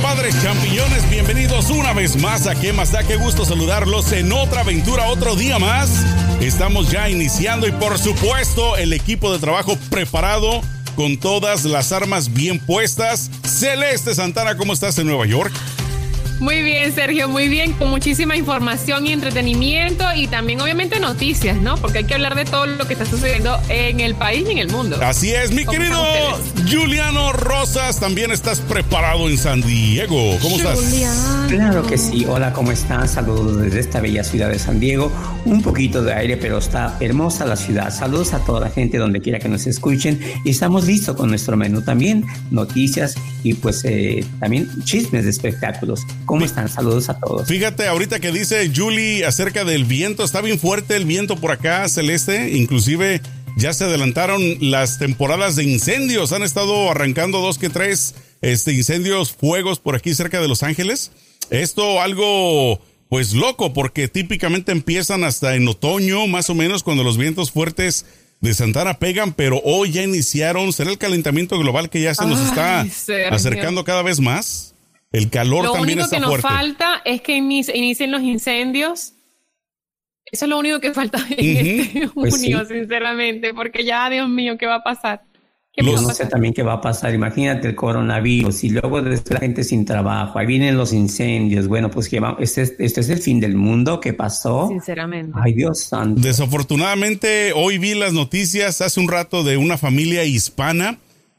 compadres champiñones? Bienvenidos una vez más a ¿Qué más da? Qué gusto saludarlos en otra aventura, otro día más. Estamos ya iniciando y por supuesto el equipo de trabajo preparado con todas las armas bien puestas. Celeste Santana, ¿cómo estás en Nueva York? Muy bien, Sergio, muy bien, con muchísima información y entretenimiento y también obviamente noticias, ¿no? Porque hay que hablar de todo lo que está sucediendo en el país y en el mundo. Así es, mi querido Juliano Rosas, también estás preparado en San Diego. ¿Cómo estás? Claro que sí, hola, ¿cómo están? Saludos desde esta bella ciudad de San Diego. Un poquito de aire, pero está hermosa la ciudad. Saludos a toda la gente donde quiera que nos escuchen y estamos listos con nuestro menú también, noticias y pues eh, también chismes de espectáculos. ¿Cómo están? Saludos a todos. Fíjate, ahorita que dice Julie acerca del viento, está bien fuerte el viento por acá, Celeste. Inclusive ya se adelantaron las temporadas de incendios. Han estado arrancando dos que tres este, incendios, fuegos por aquí cerca de Los Ángeles. Esto algo pues loco porque típicamente empiezan hasta en otoño, más o menos, cuando los vientos fuertes de Santana pegan, pero hoy ya iniciaron. ¿Será el calentamiento global que ya se nos está acercando cada vez más? El calor también está fuerte. Lo único que nos falta es que inicien los incendios. Eso es lo único que falta en este pues junio, sinceramente, porque ya, Dios mío, ¿qué va a pasar? Yo no sé también qué va a pasar. Imagínate el coronavirus y luego de la gente sin trabajo. Ahí vienen los incendios. Bueno, pues que este, este es el fin del mundo. ¿Qué pasó? Sinceramente. Ay, Dios santo. Desafortunadamente, hoy vi las noticias hace un rato de una familia hispana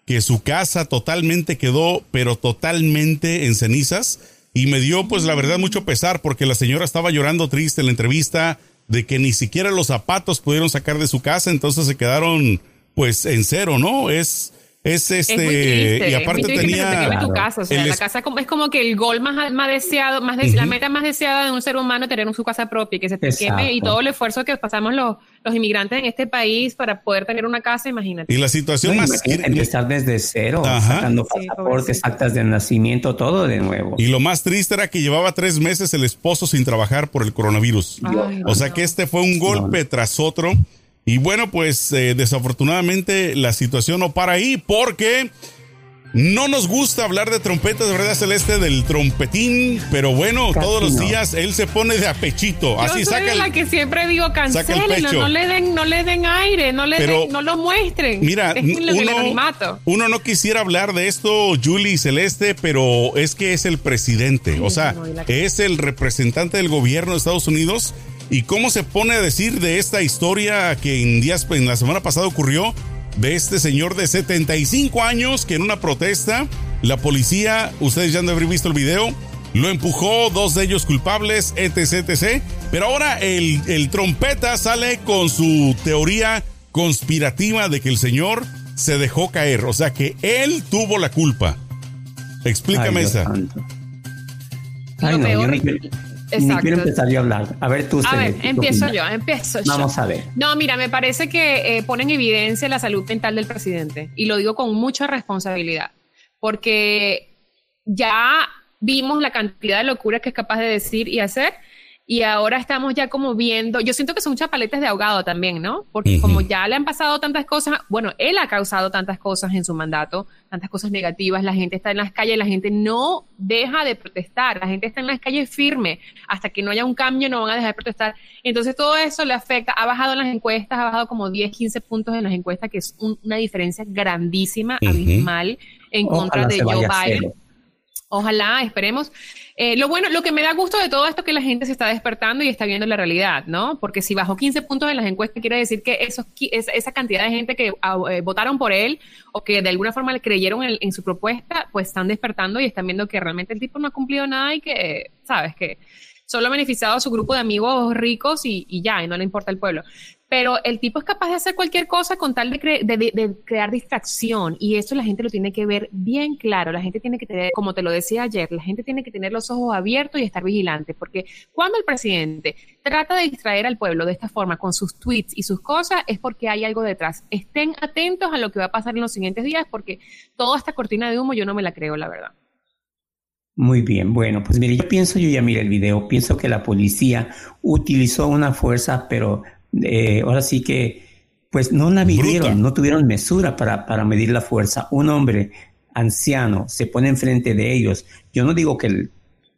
que su casa totalmente quedó, pero totalmente en cenizas. Y me dio, pues la verdad, mucho pesar porque la señora estaba llorando triste en la entrevista de que ni siquiera los zapatos pudieron sacar de su casa, entonces se quedaron pues en cero, ¿no? Es es este y aparte tenía tu casa, o sea, la casa es como que el gol más, más deseado, más la meta más deseada de un ser humano es tener su casa propia y que se te queme y todo el esfuerzo que pasamos los, los inmigrantes en este país para poder tener una casa, imagínate. Y la situación más empezar desde cero, sacando pasaportes, actas de nacimiento, todo de nuevo. Y lo más triste era que llevaba tres meses el esposo sin trabajar por el coronavirus. o sea que este fue un golpe tras otro y bueno, pues eh, desafortunadamente la situación no para ahí porque no nos gusta hablar de trompetas, ¿verdad, Celeste? Del trompetín, pero bueno, todos los días él se pone de apechito. Yo así soy saca la que siempre digo, cancelen, no, le den, no le den aire, no, le no lo muestren. Mira, uno, uno, no quisiera hablar de esto, Julie y Celeste, pero es que es el presidente, o sea, es el representante del gobierno de Estados Unidos ¿Y cómo se pone a decir de esta historia que en, días, en la semana pasada ocurrió? De este señor de 75 años que en una protesta, la policía, ustedes ya han de haber visto el video, lo empujó, dos de ellos culpables, etc, etc. Pero ahora el, el trompeta sale con su teoría conspirativa de que el señor se dejó caer, o sea que él tuvo la culpa. Explícame esa. Ay, no, ni quiero empezar yo a hablar. A ver, tú. A ver, empiezo yo, empiezo yo. Vamos a ver. No, mira, me parece que eh, pone en evidencia la salud mental del presidente. Y lo digo con mucha responsabilidad. Porque ya vimos la cantidad de locuras que es capaz de decir y hacer y ahora estamos ya como viendo, yo siento que son chapaletes de ahogado también, ¿no? Porque como ya le han pasado tantas cosas, bueno, él ha causado tantas cosas en su mandato, tantas cosas negativas, la gente está en las calles, la gente no deja de protestar, la gente está en las calles firme, hasta que no haya un cambio no van a dejar de protestar. Entonces todo eso le afecta, ha bajado en las encuestas, ha bajado como 10, 15 puntos en las encuestas, que es una diferencia grandísima, abismal, en contra de Joe Biden. Ojalá, esperemos. Eh, lo bueno, lo que me da gusto de todo esto es que la gente se está despertando y está viendo la realidad, ¿no? Porque si bajó 15 puntos en las encuestas, quiere decir que esos, esa cantidad de gente que ah, eh, votaron por él o que de alguna forma le creyeron en, su propuesta, pues están despertando y están viendo que realmente el tipo no ha cumplido nada y que, ¿sabes? Que solo ha beneficiado a su grupo de amigos ricos y, y ya, y no le importa el pueblo pero el tipo es capaz de hacer cualquier cosa con tal de, crear distracción y eso la gente lo tiene que ver bien claro. La gente tiene que tener, como te lo decía ayer, la gente tiene que tener los ojos abiertos y estar vigilante, porque cuando el presidente trata de distraer al pueblo de esta forma con sus tweets y sus cosas, es porque hay algo detrás. Estén atentos a lo que va a pasar en los siguientes días, porque toda esta cortina de humo yo no me la creo, la verdad. Muy bien, bueno, pues mire, yo pienso, yo ya miré el video, pienso que la policía utilizó una fuerza, pero eh, ahora sí que, pues no la midieron, no tuvieron mesura para, para medir la fuerza. Un hombre anciano se pone enfrente de ellos, yo no digo que,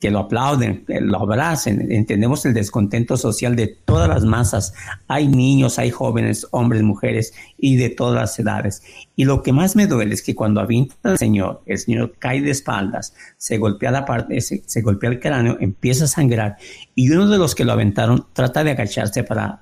que lo aplauden, que lo abracen, entendemos el descontento social de todas las masas. Hay niños, hay jóvenes, hombres, mujeres y de todas las edades. Y lo que más me duele es que cuando avienta al Señor, el Señor cae de espaldas, se golpea la parte, se, se golpea el cráneo, empieza a sangrar y uno de los que lo aventaron trata de agacharse para,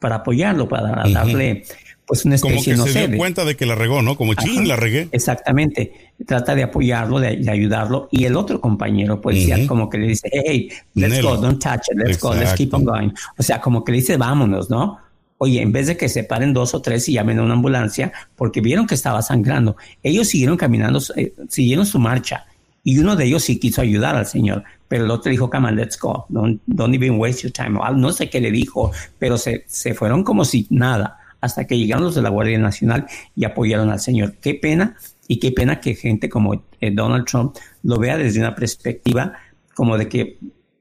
para apoyarlo, para darle pues una especie, Como que se dio cuenta de que la regó, ¿no? Como ching, la regué. Exactamente. Trata de apoyarlo, de, ayudarlo. Y el otro compañero, pues, como que le dice, hey, let's go, don't touch it, let's go, let's keep on going. O sea, como que le dice, vámonos, ¿no? Oye, en vez de que se paren dos o tres y llamen a una ambulancia, porque vieron que estaba sangrando, ellos siguieron caminando, eh, siguieron su marcha. Y uno de ellos sí quiso ayudar al señor, pero el otro dijo, come on, let's go, don't, don't even waste your time. No sé qué le dijo, pero se, se fueron como si nada hasta que llegaron los de la Guardia Nacional y apoyaron al señor. Qué pena y qué pena que gente como eh, Donald Trump lo vea desde una perspectiva como de que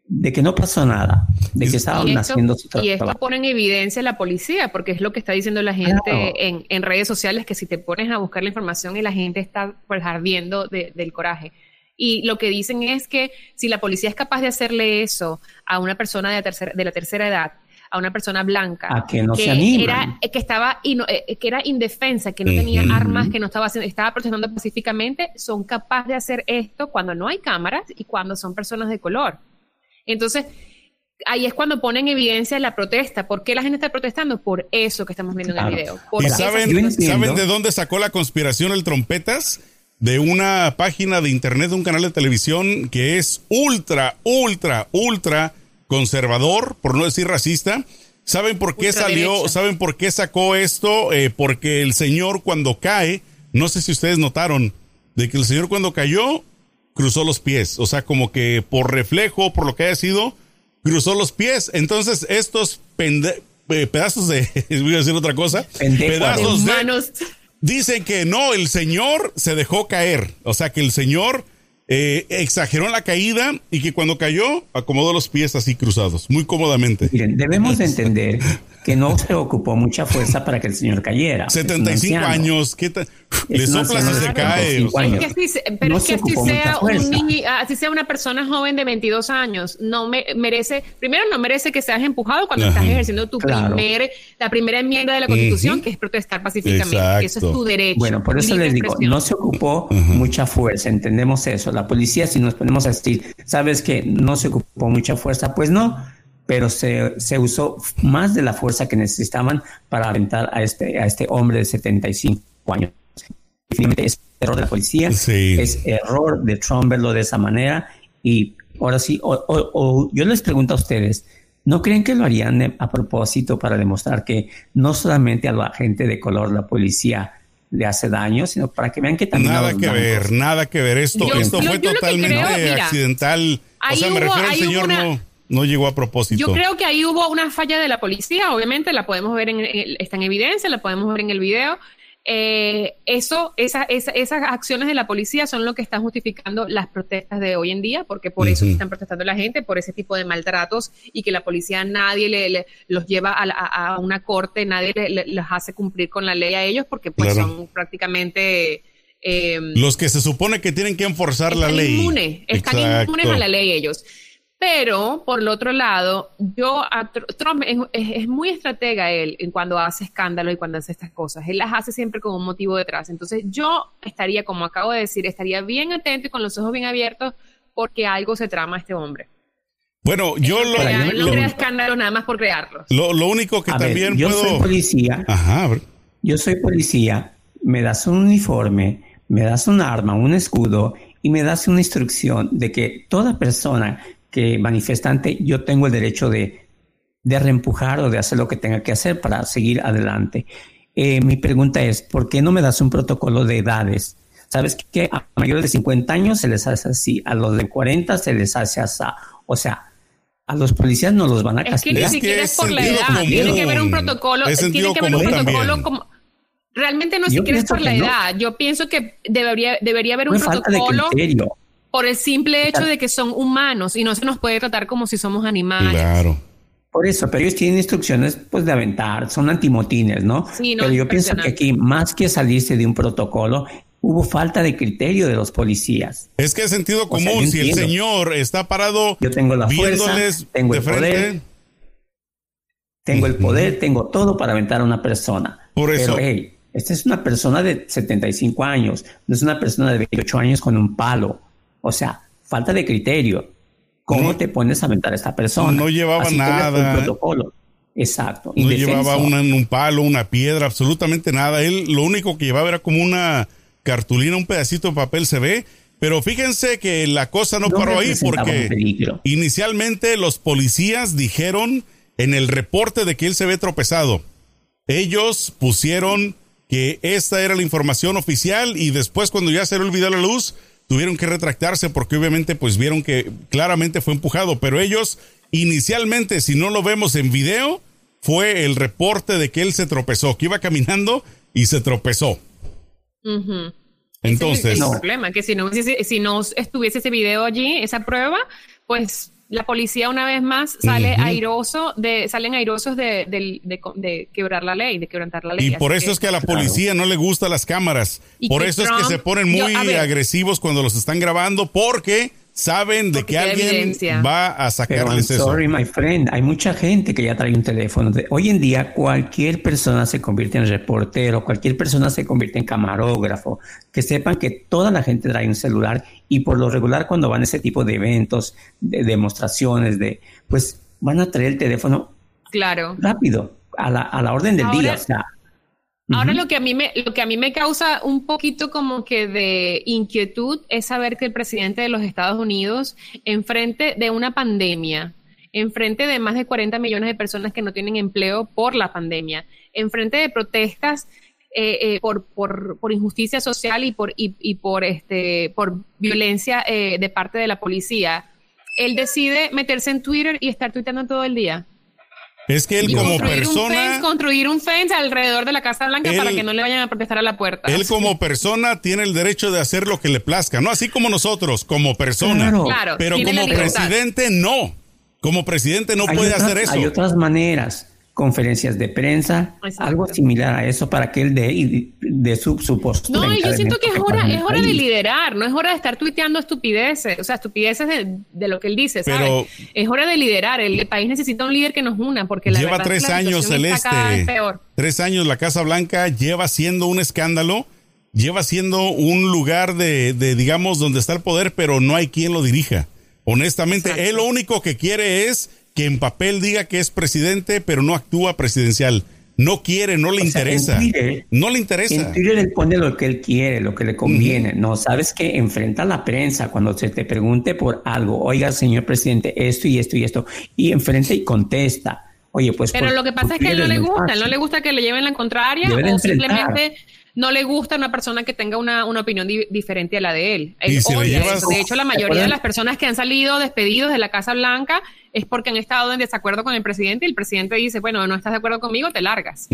de que no pasó nada, de que estaban haciendo su trabajo. Y esto pone en evidencia la policía, porque es lo que está diciendo la gente en, en, redes sociales, que si te pones a buscar la información y la gente está pues ardiendo del coraje. Y lo que dicen es que si la policía es capaz de hacerle eso a una persona de, tercera, de la tercera edad, a una persona blanca que, no era que estaba eh, que era indefensa, que no tenía armas, que no estaba estaba protestando pacíficamente, son capaces de hacer esto cuando no hay cámaras y cuando son personas de color. Entonces, ahí es cuando ponen en evidencia la protesta. ¿Por qué la gente está protestando? Por eso que estamos viendo en el video. ¿Y saben, saben de dónde sacó la conspiración el trompetas? De una página de internet, de un canal de televisión que es ultra, ultra, ultra conservador, por no decir racista. ¿Saben por qué salió? ¿Saben por qué sacó esto? Eh, porque el señor cuando cae, no sé si ustedes notaron, de que el señor cuando cayó cruzó los pies, o sea, como que por reflejo, por lo que haya sido, cruzó los pies. Entonces, estos eh, pedazos de, voy a decir otra cosa, pedazos de, dicen que no, el señor se dejó caer, o sea, que el señor eh, exageró la caída y que cuando cayó acomodó los pies así cruzados, muy cómodamente. Miren, debemos entender que no se ocupó mucha fuerza para que el señor cayera. 75 años, ¿qué tal? Le sopla si se cae. pero es que así sea, un niño, así sea una persona joven de 22 años, no me, merece, primero no merece que seas empujado cuando estás ejerciendo tu primer, la primera enmienda de la Constitución, que es protestar pacíficamente. Eso es tu derecho. Bueno, por eso les digo, no se ocupó mucha fuerza, entendemos eso. La policía, si nos ponemos a decir, sabes que no se ocupó mucha fuerza, pues no pero se, se, usó más de la fuerza que necesitaban para aventar a este, a este hombre de 75 años. Definitivamente es error de la policía, es error de Trump verlo de esa manera y ahora sí, o, yo les pregunto a ustedes, ¿no creen que lo harían a propósito para demostrar que no solamente a la gente de color la policía le hace daño, sino para que vean que también... Nada que ver, nada que ver. Esto, esto fue totalmente accidental. o sea, me refiero al señor no no llegó a propósito. Yo creo que ahí hubo una falla de la policía, obviamente la podemos ver en, está en evidencia, la podemos ver en el video. Eh, eso, esa, esas acciones de la policía son lo que están justificando las protestas de hoy en día, porque por eso están protestando la gente, por ese tipo de maltratos y que la policía nadie le, los lleva a, una corte, nadie les hace cumplir con la ley a ellos, porque pues son prácticamente... Eh, los que se supone que tienen que enforzar la ley. Inmune, están inmunes a la ley ellos. Pero, por el otro lado, yo, Trump es, muy estratega él en cuando hace escándalo y cuando hace estas cosas. Él las hace siempre con un motivo detrás. Entonces, yo estaría, como acabo de decir, estaría bien atento y con los ojos bien abiertos porque algo se trama a este hombre. Bueno, yo lo, no crea escándalo nada más por crearlo. Lo, único que también yo soy policía. Ajá. Yo soy policía. Me das un uniforme, me das un arma, un escudo y me das una instrucción de que toda persona que manifestante yo tengo el derecho de, de reempujar o de hacer lo que tenga que hacer para seguir adelante. Eh, mi pregunta es, ¿por qué no me das un protocolo de edades? ¿Sabes que a mayores de 50 años se les hace así, a los de 40 se les hace así? O sea, a los policías no los van a castigar. Es que ni siquiera es, por la edad, tiene que haber un protocolo, tiene que haber un protocolo como... Realmente no siquiera es por la edad, yo pienso que debería, debería haber un protocolo por el simple hecho de que son humanos y no se nos puede tratar como si somos animales. Claro. Por eso, pero ellos tienen instrucciones pues de aventar, son antimotines, ¿no? Sí, no pero yo pienso que aquí, más que salirse de un protocolo, hubo falta de criterio de los policías. Es que es sentido común, si el señor está parado yo tengo la fuerza, tengo el poder, tengo el poder, tengo todo para aventar a una persona. Por eso. Pero, hey, esta es una persona de 75 años, no es una persona de 28 años con un palo. O sea, falta de criterio. ¿Cómo te pones a aventar a esta persona? No llevaba nada. protocolo. Exacto. No llevaba un palo, una piedra, absolutamente nada. Él lo único que llevaba era como una cartulina, un pedacito de papel se ve. Pero fíjense que la cosa no, paró ahí porque inicialmente los policías dijeron en el reporte de que él se ve tropezado. Ellos pusieron que esta era la información oficial y después cuando ya se le olvidó la luz, tuvieron que retractarse porque obviamente pues vieron que claramente fue empujado, pero ellos inicialmente, si no lo vemos en video, fue el reporte de que él se tropezó, que iba caminando y se tropezó. Entonces, el problema, que si no, si no estuviese ese video allí, esa prueba, pues la policía una vez más sale airoso de, salen airosos de, de, quebrar la ley, de quebrantar la ley. Y por eso es que a la policía no le gustan las cámaras. Por eso es que se ponen muy agresivos cuando los están grabando, porque saben de que alguien va a sacarles Pero sorry, my friend. Hay mucha gente que ya trae un teléfono. Hoy en día cualquier persona se convierte en reportero, cualquier persona se convierte en camarógrafo. Que sepan que toda la gente trae un celular y por lo regular cuando van a ese tipo de eventos, de demostraciones, de pues van a traer el teléfono claro. rápido, a la, a la orden del día. O sea, Ahora lo que a mí me, lo que a mí me causa un poquito como que de inquietud es saber que el presidente de los Estados Unidos, enfrente de una pandemia, enfrente de más de 40 millones de personas que no tienen empleo por la pandemia, enfrente de protestas eh, eh, por, por, por, injusticia social y por, y, y por, este, por violencia eh, de parte de la policía, él decide meterse en Twitter y estar tuiteando todo el día. Es que él como persona... construir un fence alrededor de la Casa Blanca para que no le vayan a protestar a la puerta. Él como persona tiene el derecho de hacer lo que le plazca, ¿no? Así como nosotros, como persona. Claro. pero como presidente no. Como presidente no puede hacer eso. Hay otras maneras conferencias de prensa, algo similar a eso para que él dé de su, su postura. No, yo siento que es hora, es hora de liderar, no es hora de estar tuiteando estupideces, o sea, estupideces de, lo que él dice, Pero es hora de liderar, el, país necesita un líder que nos una, porque la lleva tres años Celeste, tres años la Casa Blanca lleva siendo un escándalo, lleva siendo un lugar de, de digamos, donde está el poder, pero no hay quien lo dirija. Honestamente, él lo único que quiere es que en papel diga que es presidente, pero no actúa presidencial. No quiere, no le interesa. no le interesa. En Twitter él pone lo que él quiere, lo que le conviene. No, sabes que enfrenta a la prensa cuando se te pregunte por algo. Oiga, señor presidente, esto y esto y esto. Y enfrenta y contesta. Oye, pues. Pero lo que pasa es que a él no le gusta. no le gusta que le lleven la contraria o simplemente no le gusta una persona que tenga una, opinión diferente a la de él. De hecho, la mayoría de las personas que han salido despedidos de la Casa Blanca es porque han estado en desacuerdo con el presidente y el presidente dice, bueno, no estás de acuerdo conmigo, te largas.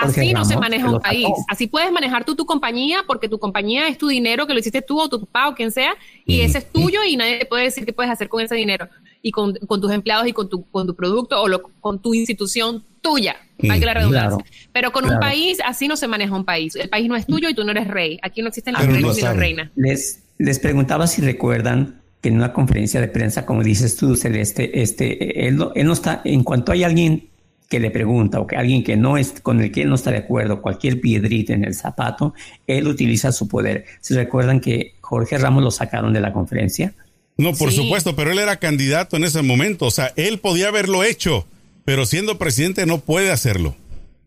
así no se maneja un país. Así puedes manejar tú tu compañía porque tu compañía es tu dinero que lo hiciste tú o tu papá o quien sea y ese es tuyo y nadie te puede decir qué puedes hacer con ese dinero y con, tus empleados y con tu, con tu producto o con tu institución tuya. Hay que la redundancia. Pero con un país, así no se maneja un país. El país no es tuyo y tú no eres rey. Aquí no existen los reyes ni las reinas. Les, les preguntaba si recuerdan que en una conferencia de prensa, como dices tú, Celeste, este, él, no, él no está, en cuanto hay alguien que le pregunta o que alguien que no es con el que él no está de acuerdo, cualquier piedrita en el zapato, él utiliza su poder. ¿Se recuerdan que Jorge Ramos lo sacaron de la conferencia? No, por supuesto, pero él era candidato en ese momento, o sea, él podía haberlo hecho pero siendo presidente no puede hacerlo.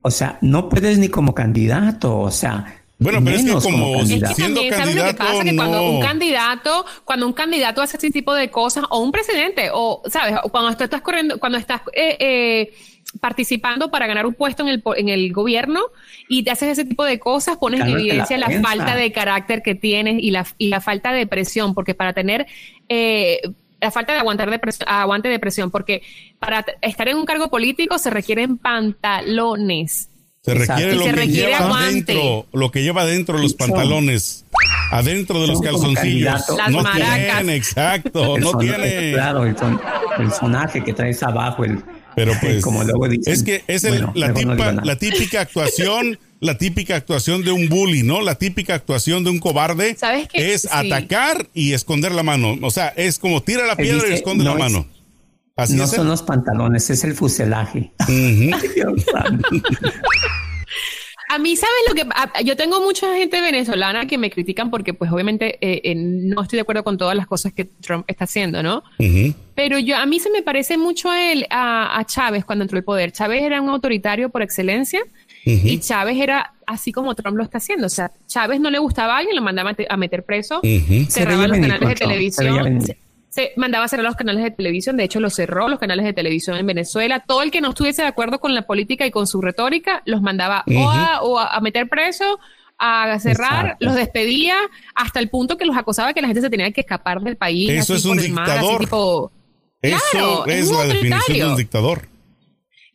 O sea, no puedes ni como candidato, o sea, bueno, pero es que como, siendo candidato, cuando un candidato, cuando un candidato hace ese tipo de cosas, o un presidente, o sabes, cuando tú estás corriendo, cuando estás eh, eh, participando para ganar un puesto en el, en el gobierno y te haces ese tipo de cosas, pones en evidencia la, falta de carácter que tienes y la, y la falta de presión, porque para tener eh, la falta de aguantar de aguante de presión, porque para estar en un cargo político se requieren pantalones. Se requiere lo que lleva adentro, lo que lleva adentro los pantalones, adentro de los calzoncillos. Las no maracas. exacto, no tiene. Claro, el, personaje que traes abajo, el, Pero pues, Como luego es que es la, la típica actuación la típica actuación de un bully, ¿no? La típica actuación de un cobarde ¿Sabes qué? es atacar y esconder la mano. O sea, es como tira la piedra y esconde la mano. Así no son los pantalones, es el fuselaje. A mí, ¿sabes lo que? yo tengo mucha gente venezolana que me critican porque, pues, obviamente, eh, no estoy de acuerdo con todas las cosas que Trump está haciendo, ¿no? Pero yo, a mí se me parece mucho a él, a, a Chávez cuando entró al poder. Chávez era un autoritario por excelencia y Chávez era así como Trump lo está haciendo. O sea, Chávez no le gustaba a alguien, lo mandaba a meter preso, cerraba los canales de televisión. Se, mandaba a cerrar los canales de televisión, de hecho lo cerró los canales de televisión en Venezuela. Todo el que no estuviese de acuerdo con la política y con su retórica los mandaba o, a, meter preso, a cerrar, los despedía, hasta el punto que los acosaba que la gente se tenía que escapar del país. Eso es un dictador. Eso es la definición de un dictador.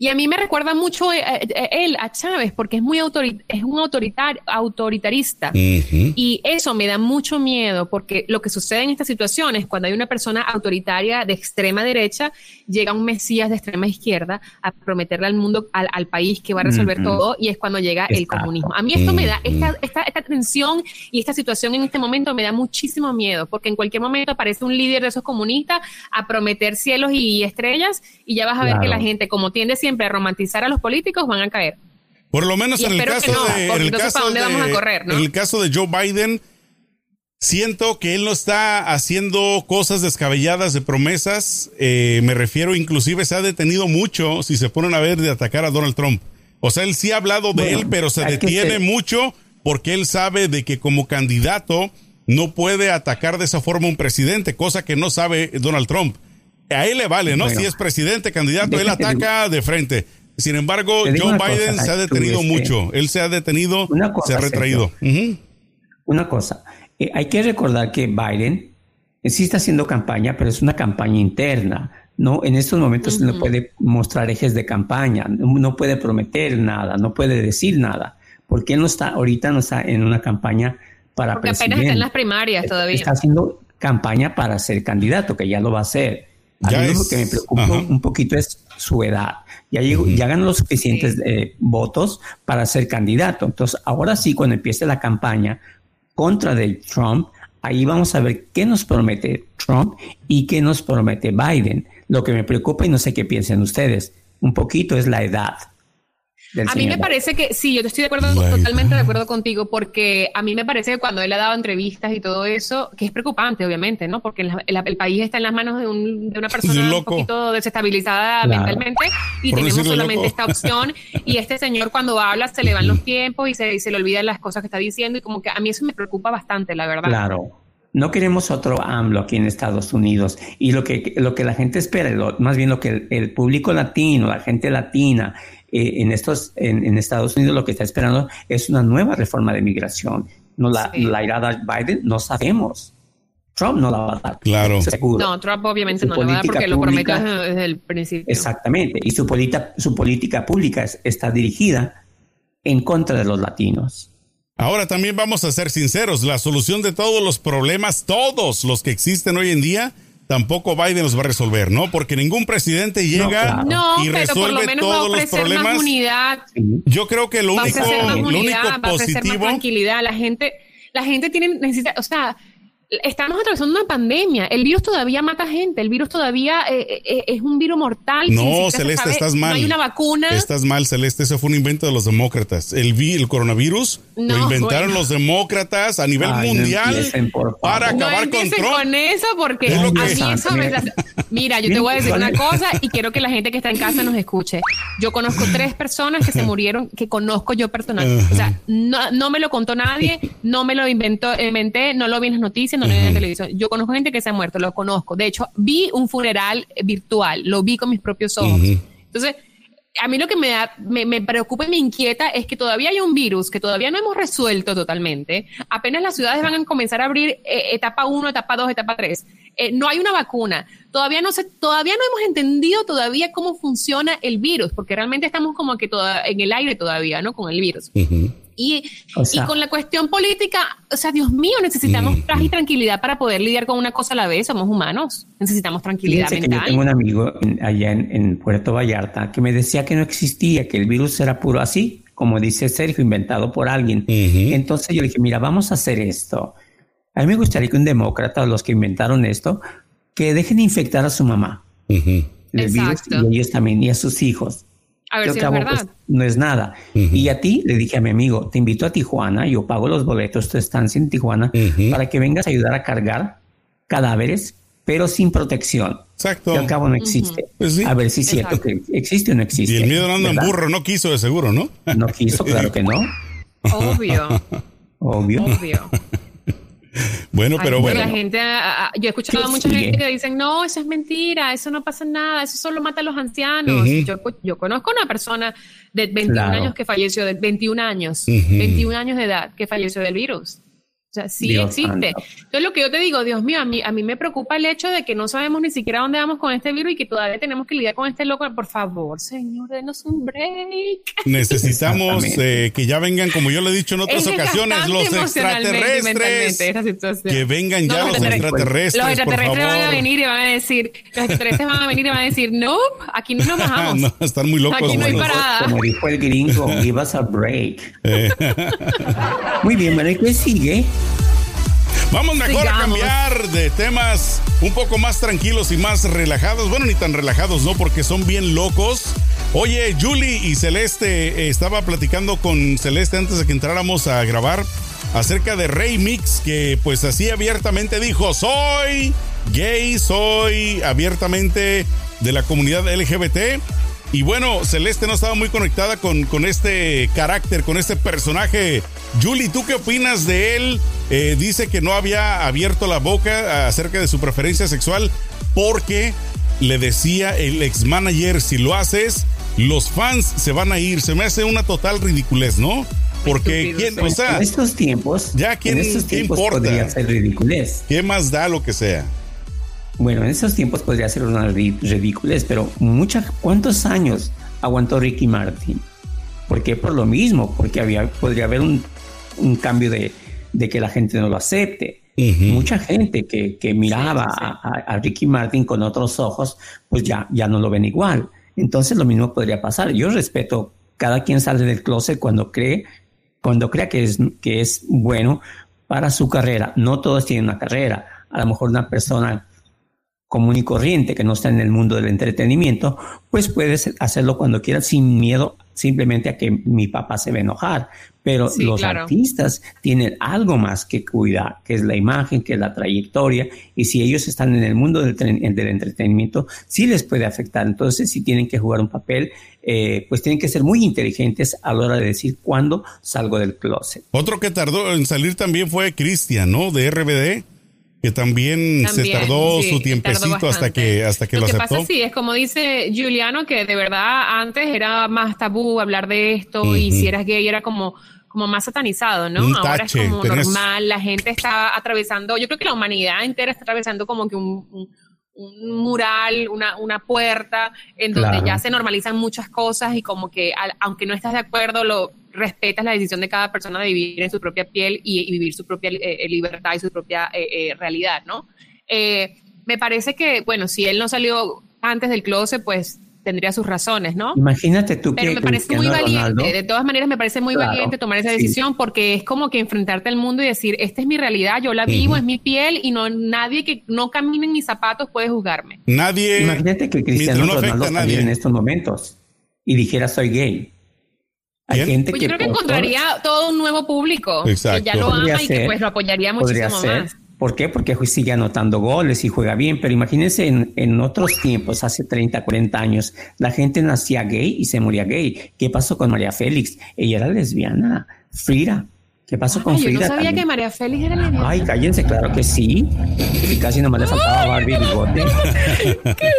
Y a mí me recuerda mucho eh, eh, él a Chávez porque es muy es un autoritarista. Y eso me da mucho miedo porque lo que sucede en estas situaciones, cuando hay una persona autoritaria de extrema derecha, llega un mesías de extrema izquierda a prometerle al mundo, al, país que va a resolver todo y es cuando llega el comunismo. A mí esto me da, esta, esta, esta tensión y esta situación en este momento me da muchísimo miedo porque en cualquier momento aparece un líder de esos comunistas a prometer cielos y estrellas y ya vas a ver que la gente, como tiende siempre siempre romantizar a los políticos van a caer. Por lo menos en el caso de, en el caso de, en el caso de Joe Biden, siento que él no está haciendo cosas descabelladas de promesas. Eh, me refiero, inclusive se ha detenido mucho, si se ponen a ver, de atacar a Donald Trump. O sea, él sí ha hablado de él, pero se detiene mucho porque él sabe de que como candidato no puede atacar de esa forma un presidente, cosa que no sabe Donald Trump. A él le vale, ¿no? si es presidente, candidato, él ataca de frente. Sin embargo, Joe Biden se ha detenido mucho. Él se ha detenido, se ha retraído. Una cosa, eh, hay que recordar que Biden sí está haciendo campaña, pero es una campaña interna. No, en estos momentos no puede mostrar ejes de campaña, no, puede prometer nada, no puede decir nada, porque él no está, ahorita no está en una campaña para porque apenas está en las primarias todavía. Está haciendo campaña para ser candidato, que ya lo va a hacer. A mí lo que me preocupa un poquito es su edad. Ya, llegó, ya ganó los suficientes eh, votos para ser candidato. Entonces, ahora sí, cuando empiece la campaña contra de Trump, ahí vamos a ver qué nos promete Trump y qué nos promete Biden. Lo que me preocupa, y no sé qué piensen ustedes, un poquito es la edad a mí me parece que, sí, yo estoy de acuerdo, totalmente de acuerdo contigo, porque a mí me parece que cuando él ha dado entrevistas y todo eso, que es preocupante, obviamente, ¿no? Porque el, país está en las manos de, una persona un, poquito desestabilizada mentalmente y tenemos solamente esta opción. y este señor cuando habla se le van los tiempos y se, se le olvidan las cosas que está diciendo y como que a mí eso me preocupa bastante, la verdad. Claro. No queremos otro AMLO aquí en Estados Unidos. Y lo que, lo que la gente espera, más bien lo que el, público latino, la gente latina, eh, en, estos, en, Estados Unidos lo que está esperando es una nueva reforma de migración. No la, la irá a dar Biden, no sabemos. Trump no la va a dar. Claro. No, Trump obviamente no la va a dar porque lo prometió desde el principio. Exactamente. Y su, política su política pública está dirigida en contra de los latinos. Ahora también vamos a ser sinceros, la solución de todos los problemas, todos los que existen hoy en día, tampoco Biden los va a resolver, ¿no? Porque ningún presidente llega y resuelve todos los problemas. Yo creo que lo único, lo único positivo, tranquilidad, la gente, la gente tiene necesita, o sea, estamos atravesando una pandemia. El virus todavía mata gente. El virus todavía eh, eh, eh, es un virus mortal. No, Celeste, estás mal. No hay una vacuna. Estás mal, Celeste. Eso fue un invento de los demócratas. El, el coronavirus lo inventaron los demócratas a nivel mundial para acabar con Trump. con eso porque a mí eso me... Mira, yo te voy a decir una cosa y quiero que la gente que está en casa nos escuche. Yo conozco tres personas que se murieron que conozco yo personalmente. O sea, no, no me lo contó nadie, no me lo inventó, inventé, no lo vi en las noticias, televisión. Yo conozco gente que se ha muerto, lo conozco. De hecho, vi un funeral virtual, lo vi con mis propios ojos. Entonces, a mí lo que me, da, me, preocupa y me inquieta es que todavía hay un virus que todavía no hemos resuelto totalmente. Apenas las ciudades van a comenzar a abrir eh, etapa 1, etapa 2, etapa 3. Eh, no hay una vacuna. Todavía no se, todavía no hemos entendido todavía cómo funciona el virus, porque realmente estamos como que toda, en el aire todavía, ¿no? Con el virus. Y, y con la cuestión política, o sea, Dios mío, necesitamos paz y tranquilidad para poder lidiar con una cosa a la vez. Somos humanos, necesitamos tranquilidad mental. Que yo tengo un amigo allá en, Puerto Vallarta que me decía que no existía, que el virus era puro así, como dice Sergio, inventado por alguien. Entonces yo le dije, mira, vamos a hacer esto. A mí me gustaría que un demócrata, los que inventaron esto, que dejen de infectar a su mamá. El virus y ellos también, y a sus hijos. A ver si es verdad. Pues, no es nada. Y a ti le dije a mi amigo, te invito a Tijuana, yo pago los boletos, tu estancia en Tijuana, para que vengas a ayudar a cargar cadáveres, pero sin protección. Exacto. Que al cabo no existe. Pues a ver si es cierto que existe o no existe. Y el miedo no anda en burro, no quiso de seguro, ¿no? No quiso, claro que no. Obvio. Obvio. Obvio. Bueno, pero bueno. La gente, yo he escuchado a mucha gente que dicen, no, eso es mentira, eso no pasa nada, eso solo mata a los ancianos. yo, yo, conozco una persona de 21 años que falleció, de 21 años, 21 años de edad, que falleció del virus. O sea, sí existe. Entonces, lo que yo te digo, Dios mío, a mí, a mí me preocupa el hecho de que no sabemos ni siquiera dónde vamos con este virus y que todavía tenemos que lidiar con este loco. Por favor, señor, denos un break. Necesitamos eh, que ya vengan, como yo lo he dicho en otras ocasiones, los extraterrestres. Que vengan ya los extraterrestres. Los extraterrestres van a venir y van a decir, los extraterrestres van a venir y van a decir, no, aquí no nos bajamos. no, están muy locos. Aquí no hay parada. Como dijo el gringo, give us a break. Eh. muy bien, bueno, ¿y qué sigue? Vamos mejor a cambiar de temas un poco más tranquilos y más relajados. Bueno, ni tan relajados, ¿no? Porque son bien locos. Oye, Julie y Celeste, eh, estaba platicando con Celeste antes de que entráramos a grabar acerca de Rey Mix, que pues así abiertamente dijo, soy gay, soy abiertamente de la comunidad LGBT. Y bueno, Celeste no estaba muy conectada con, con este carácter, con este personaje. Julie, ¿tú qué opinas de él? Eh, dice que no había abierto la boca acerca de su preferencia sexual porque le decía el ex manager, si lo haces, los fans se van a ir. Se me hace una total ridiculez, ¿no? Porque ¿quién, o sea, en estos tiempos, ya quién, en estos tiempos podría ser ridiculez. ¿Qué más da lo que sea? Bueno, en esos tiempos podría ser una ridiculez, pero muchas, ¿cuántos años aguantó Ricky Martin? ¿Por qué? Por lo mismo, porque había, podría haber un, cambio de, que la gente no lo acepte. Mucha gente que, miraba A, Ricky Martin con otros ojos, pues ya, ya no lo ven igual. Entonces lo mismo podría pasar. Yo respeto, cada quien sale del closet cuando cree, cuando crea que es, que es bueno para su carrera. No todos tienen una carrera. A lo mejor una persona común y corriente que no está en el mundo del entretenimiento, pues puedes hacerlo cuando quieras sin miedo simplemente a que mi papá se va a enojar. Pero los artistas tienen algo más que cuidar, que es la imagen, que es la trayectoria, y si ellos están en el mundo del, del entretenimiento, sí les puede afectar. Entonces, si tienen que jugar un papel, eh, pues tienen que ser muy inteligentes a la hora de decir cuándo salgo del closet. Otro que tardó en salir también fue Cristian, ¿no? De RBD que también, se tardó su tiempecito hasta que hasta que lo, lo que pasa sí es como dice Juliano que de verdad antes era más tabú hablar de esto y si eras gay era como como más satanizado, ¿no? Ahora es como normal, la gente está atravesando, yo creo que la humanidad entera está atravesando como que un un mural, una, una puerta, en donde ya se normalizan muchas cosas y como que aunque no estás de acuerdo, lo respetas la decisión de cada persona de vivir en su propia piel y, vivir su propia eh, libertad y su propia eh, eh, realidad, ¿no? me parece que, bueno, si él no salió antes del closet, pues tendría sus razones, ¿no? Imagínate tú Pero me parece muy valiente, de todas maneras me parece muy valiente tomar esa decisión porque es como que enfrentarte al mundo y decir, esta es mi realidad, yo la vivo, es mi piel y no nadie que no camine en mis zapatos puede juzgarme. Nadie. Imagínate que Cristiano no Ronaldo saliera en estos momentos y dijera soy gay. Hay gente pues que yo creo que encontraría todo un nuevo público que ya lo ama y que pues lo apoyaría muchísimo más. ¿Por qué? Porque sigue anotando goles y juega bien, pero imagínense en, otros tiempos, hace 30, 40 años, la gente nacía gay y se moría gay. ¿Qué pasó con María Félix? Ella era lesbiana. Frida. ¿Qué pasó con Frida? Yo no sabía que María Félix era lesbiana. Ay, cállense, claro que sí. Y casi nomás le faltaba Barbie bigote. ¡Qué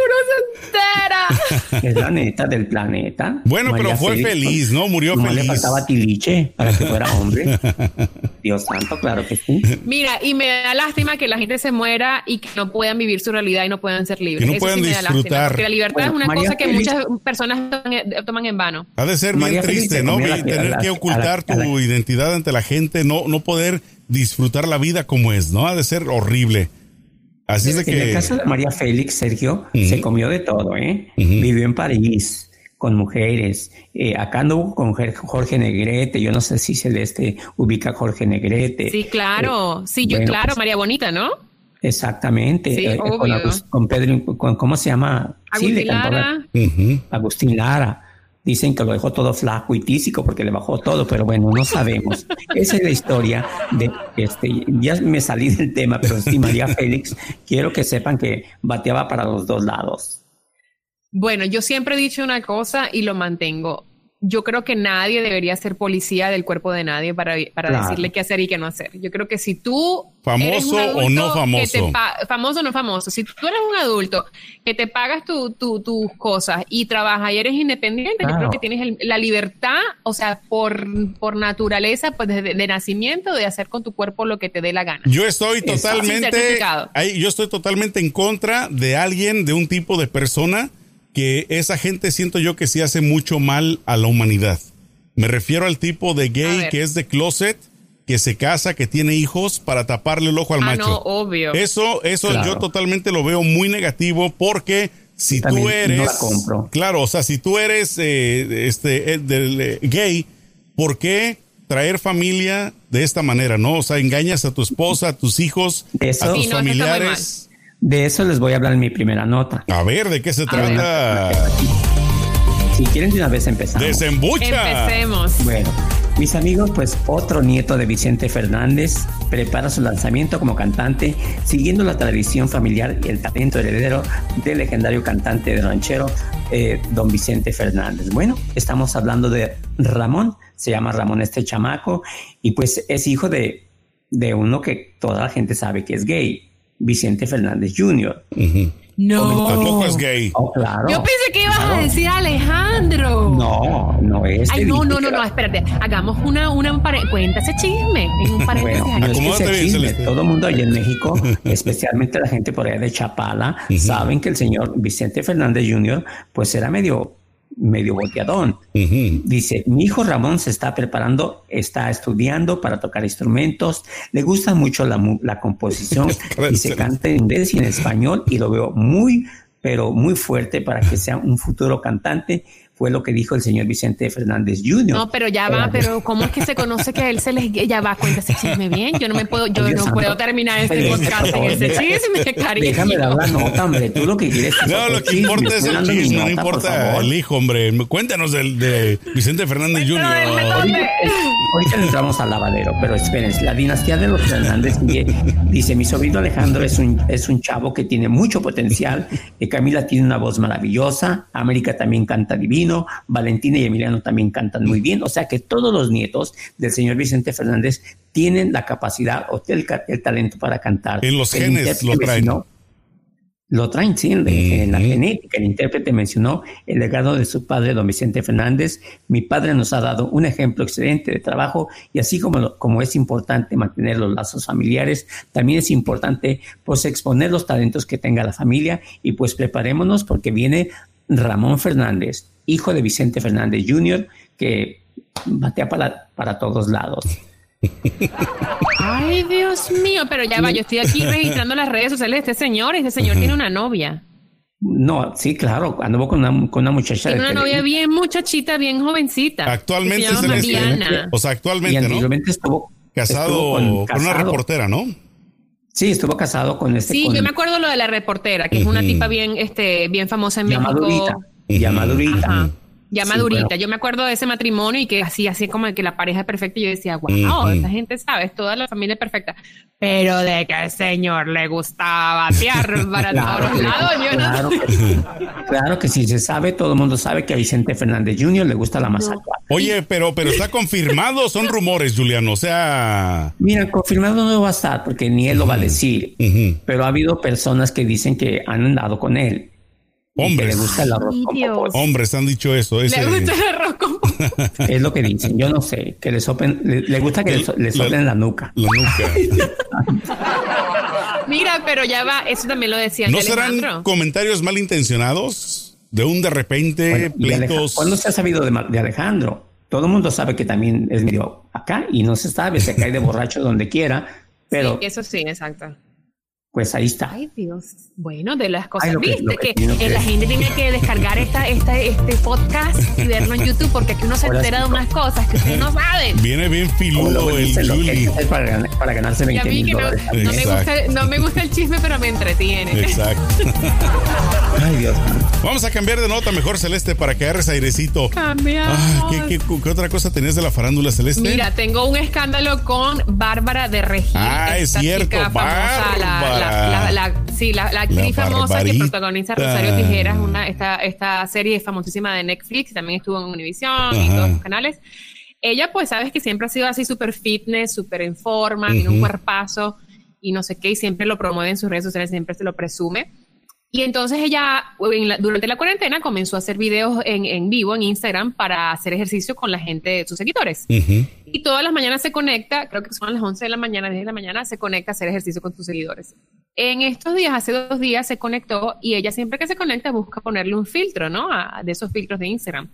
entera! Es la neta del planeta. Bueno, pero fue feliz, ¿no? Murió feliz. le faltaba tiliche para que fuera hombre. Dios santo, claro que sí. Mira, y me da lástima que la gente se muera y que no puedan vivir su realidad y no puedan ser libres. Que no puedan disfrutar. porque la libertad es una cosa que muchas personas toman en vano. Ha de ser bien triste, ¿no? Tener que ocultar tu identidad ante la gente, no, no poder disfrutar la vida como es, ¿no? Ha de ser horrible. Así es de que... En el caso de María Félix, Sergio, se comió de todo, ¿eh? Vivió en París, con mujeres. Eh, acá anduvo con Jorge Negrete, yo no sé si Celeste ubica a Jorge Negrete. Sí, claro, eh, sí, yo, claro, pues María Bonita, ¿no? Exactamente, sí, eh, con, Pedro, con, ¿cómo se llama? Agustín Lara. Agustín Lara. Dicen que lo dejó todo flaco y tísico porque le bajó todo, pero bueno, no sabemos. Esa es la historia de este. Ya me salí del tema, pero sí, María Félix, quiero que sepan que bateaba para los dos lados. Bueno, yo siempre he dicho una cosa y lo mantengo. Yo creo que nadie debería ser policía del cuerpo de nadie para, para decirle qué hacer y qué no hacer. Yo creo que si tú... Famoso o no famoso. famoso o no famoso. Si tú eres un adulto que te pagas tus cosas y trabajas y eres independiente, yo creo que tienes la libertad, o sea, por, por naturaleza, pues de, nacimiento, de hacer con tu cuerpo lo que te dé la gana. Yo estoy totalmente... yo estoy totalmente en contra de alguien, de un tipo de persona que esa gente siento yo que sí hace mucho mal a la humanidad. Me refiero al tipo de gay que es de closet, que se casa, que tiene hijos para taparle el ojo al ah, macho. No, obvio. Eso, eso yo totalmente lo veo muy negativo porque si tú eres, claro, o sea, si tú eres eh, este eh, eh, gay, ¿por qué traer familia de esta manera, no? O sea, engañas a tu esposa, a tus hijos, a tus familiares. De eso les voy a hablar en mi primera nota. A ver, ¿de qué se trata? Si quieren de una vez empezar. ¡Desembucha! Empecemos. Bueno, mis amigos, pues otro nieto de Vicente Fernández prepara su lanzamiento como cantante, siguiendo la tradición familiar y el talento heredero del legendario cantante de ranchero, eh, don Vicente Fernández. Bueno, estamos hablando de Ramón, se llama Ramón este chamaco, y pues es hijo de, de uno que toda la gente sabe que es gay, Vicente Fernández Jr. No. Tampoco es gay. Oh, claro. Yo pensé que ibas a decir Alejandro. No, no es. Ay, no, no, no, no, espérate. Hagamos una, una cuenta ese chisme en un paréntesis. Bueno, no es chisme. Todo el mundo allá en México, especialmente la gente por allá de Chapala, saben que el señor Vicente Fernández Jr. pues era medio medio volteadón. Dice, mi hijo Ramón se está preparando, está estudiando para tocar instrumentos, le gusta mucho la, la composición y se canta en inglés y en español y lo veo muy, pero muy fuerte para que sea un futuro cantante fue lo que dijo el señor Vicente Fernández Jr. No, pero ya va, pero ¿cómo es que se conoce que él se les ya va? Cuéntase chisme bien. Yo no me puedo, yo no puedo terminar este podcast en ese chisme, cariño. Déjame dar la nota, hombre. Tú lo que quieres No, lo que importa es el chisme, no importa el hijo, hombre. Cuéntanos del de Vicente Fernández Jr. Ahorita, entramos al lavadero, pero esperen, la dinastía de los Fernández dice, mi sobrino Alejandro es un, es un chavo que tiene mucho potencial, Camila tiene una voz maravillosa, América también canta divino, Valentina y Emiliano también cantan muy bien, o sea que todos los nietos del señor Vicente Fernández tienen la capacidad o el, talento para cantar. En los genes lo traen. lo traen, sí, en la genética. El intérprete mencionó el legado de su padre, don Vicente Fernández. Mi padre nos ha dado un ejemplo excelente de trabajo y así como, como es importante mantener los lazos familiares, también es importante pues exponer los talentos que tenga la familia y pues preparémonos porque viene Ramón Fernández, hijo de Vicente Fernández Jr., que batea para, para todos lados. Ay, Dios mío, pero ya va, yo estoy aquí registrando las redes sociales de este señor, este señor tiene una novia. No, sí, claro, anduvo con una, con una muchacha. Tiene una novia bien muchachita, bien jovencita. Actualmente se O sea, actualmente, y anteriormente estuvo casado, con, una reportera, ¿no? Sí, estuvo casado con este. Sí, yo me acuerdo lo de la reportera, que es una tipa bien, este, bien famosa en México. Ya madurita. Ya madurita. Yo me acuerdo de ese matrimonio y que así, así como que la pareja es perfecta. Y yo decía, wow, esa gente sabe, toda la familia es perfecta. Pero de que al señor le gustaba batear para todos lados, yo claro no. Que sí. Claro que sí, se sabe, todo el mundo sabe que a Vicente Fernández Jr. le gusta la masa. Oye, pero, pero está confirmado, son rumores, Juliano, o sea. Mira, confirmado no va a estar porque ni él lo va a decir. Pero ha habido personas que dicen que han andado con él Hombres. le gusta el arroz con Hombres han dicho eso. Le gusta el arroz con es lo que dicen. Yo no sé, que le soplen, le, gusta que le, soplen la, nuca. La nuca. Mira, pero ya va, eso también lo decía. ¿No serán comentarios malintencionados? De un de repente pleitos. ¿Cuándo se ha sabido de, Alejandro? Todo el mundo sabe que también es medio acá y no se sabe, se cae de borracho donde quiera, pero... Sí, eso sí, exacto pues ahí está. Ay, Dios. Bueno, de las cosas, viste, que, que, la gente tiene que descargar esta, esta, este podcast y verlo en YouTube, porque aquí uno se entera de unas cosas que ustedes no saben. Viene bien filudo el Juli. Para, para, ganarse 20 mil dólares. No, no, me gusta, no me gusta el chisme, pero me entretiene. Exacto. Ay, Dios. Vamos a cambiar de nota mejor, Celeste, para que agarres airecito. Cambiamos. ¿qué, qué, otra cosa tenías de la farándula, Celeste? Mira, tengo un escándalo con Bárbara de Regina. Ah, es cierto, Bárbara la, sí, la, actriz famosa que protagoniza Rosario Tijeras, una, esta, esta serie famosísima de Netflix, también estuvo en Univision y todos los canales. Ella, pues, sabes que siempre ha sido así súper fitness, súper en forma, tiene un cuerpazo y no sé qué, y siempre lo promueve en sus redes sociales, siempre se lo presume. Y entonces ella, durante la cuarentena, comenzó a hacer videos en, en, vivo en Instagram para hacer ejercicio con la gente, sus seguidores. Y todas las mañanas se conecta, creo que son a las 11 de la mañana, 10 de la mañana, se conecta a hacer ejercicio con sus seguidores. En estos días, hace dos días, se conectó y ella siempre que se conecta busca ponerle un filtro, ¿no? de esos filtros de Instagram.